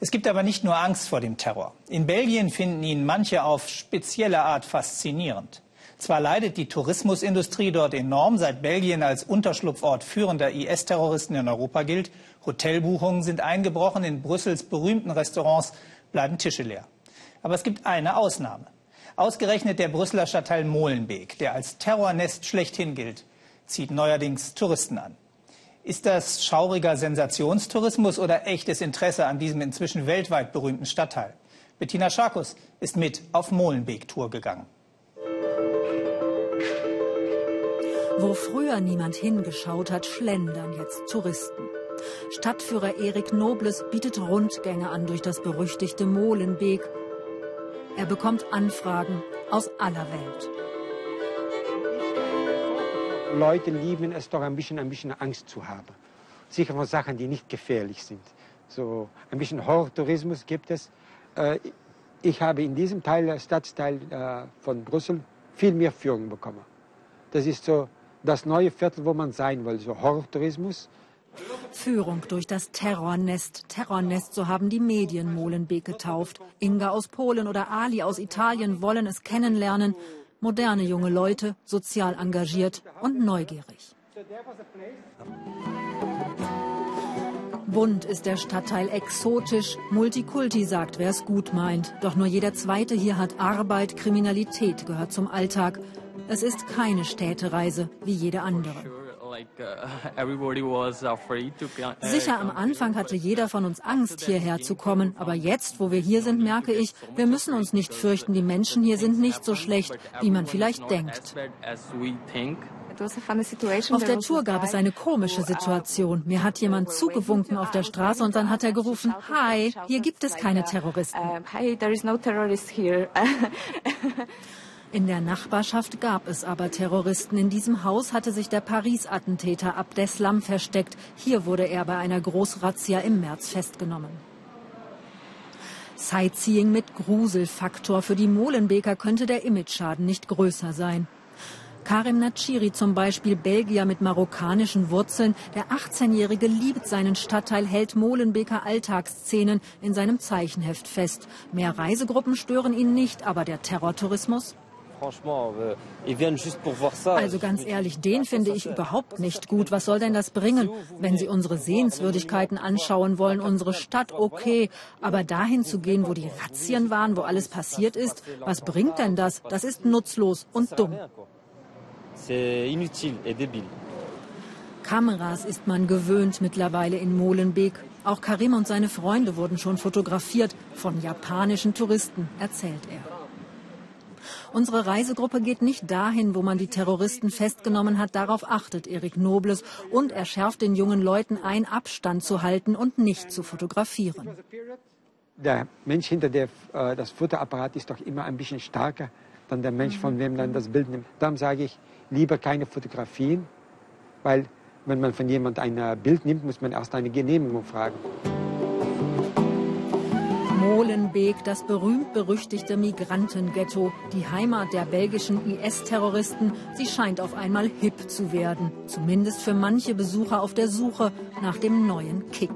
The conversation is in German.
Es gibt aber nicht nur Angst vor dem Terror. In Belgien finden ihn manche auf spezielle Art faszinierend. Zwar leidet die Tourismusindustrie dort enorm, seit Belgien als Unterschlupfort führender IS-Terroristen in Europa gilt. Hotelbuchungen sind eingebrochen, in Brüssels berühmten Restaurants bleiben Tische leer. Aber es gibt eine Ausnahme. Ausgerechnet der Brüsseler Stadtteil Molenbeek, der als Terrornest schlechthin gilt, zieht neuerdings Touristen an. Ist das schauriger Sensationstourismus oder echtes Interesse an diesem inzwischen weltweit berühmten Stadtteil? Bettina Scharkus ist mit auf Molenbeek-Tour gegangen. Wo früher niemand hingeschaut hat, schlendern jetzt Touristen. Stadtführer Erik Nobles bietet Rundgänge an durch das berüchtigte Molenbeek. Er bekommt Anfragen aus aller Welt. Leute lieben es doch ein bisschen, ein bisschen Angst zu haben. Sicher von Sachen, die nicht gefährlich sind. So ein bisschen Horrortourismus gibt es. Äh, ich habe in diesem Teil, Stadtteil äh, von Brüssel, viel mehr Führung bekommen. Das ist so das neue Viertel, wo man sein will, so Horrortourismus. Führung durch das Terrornest. Terrornest, so haben die Medien Molenbeek getauft. Inga aus Polen oder Ali aus Italien wollen es kennenlernen. Moderne junge Leute, sozial engagiert und neugierig. Bunt ist der Stadtteil exotisch. Multikulti sagt, wer es gut meint. Doch nur jeder Zweite hier hat Arbeit, Kriminalität gehört zum Alltag. Es ist keine Städtereise wie jede andere. Uh, Sicher, am Anfang hatte jeder von uns Angst, hierher zu kommen. Aber jetzt, wo wir hier sind, merke ich, wir müssen uns nicht fürchten. Die Menschen hier sind nicht so schlecht, wie man vielleicht denkt. Auf der Tour gab es eine komische Situation. Mir hat jemand zugewunken auf der Straße und dann hat er gerufen, Hi, hier gibt es keine Terroristen. In der Nachbarschaft gab es aber Terroristen. In diesem Haus hatte sich der Paris-Attentäter Abdeslam versteckt. Hier wurde er bei einer Großrazzia im März festgenommen. Sightseeing mit Gruselfaktor. Für die Molenbeker könnte der Imageschaden nicht größer sein. Karim Nachiri zum Beispiel, Belgier mit marokkanischen Wurzeln. Der 18-Jährige liebt seinen Stadtteil, hält Molenbeker Alltagsszenen in seinem Zeichenheft fest. Mehr Reisegruppen stören ihn nicht, aber der Terrortourismus? Euh, also ganz ehrlich, den finde ich überhaupt nicht gut. Was soll denn das bringen? Wenn Sie unsere Sehenswürdigkeiten anschauen wollen, unsere Stadt, okay. Aber dahin zu gehen, wo die Razzien waren, wo alles passiert ist, was bringt denn das? Das ist nutzlos und dumm. Kameras ist man gewöhnt mittlerweile in Molenbeek. Auch Karim und seine Freunde wurden schon fotografiert von japanischen Touristen, erzählt er. Unsere Reisegruppe geht nicht dahin, wo man die Terroristen festgenommen hat. Darauf achtet Erik Nobles und er schärft den jungen Leuten ein, Abstand zu halten und nicht zu fotografieren. Der Mensch hinter der, äh, das Fotoapparat ist doch immer ein bisschen stärker dann der Mensch, von wem dann das Bild nimmt. Darum sage ich, lieber keine Fotografien, weil wenn man von jemandem ein äh, Bild nimmt, muss man erst eine Genehmigung fragen. Molenbeek, das berühmt-berüchtigte Migrantenghetto, die Heimat der belgischen IS-Terroristen, sie scheint auf einmal hip zu werden. Zumindest für manche Besucher auf der Suche nach dem neuen Kick.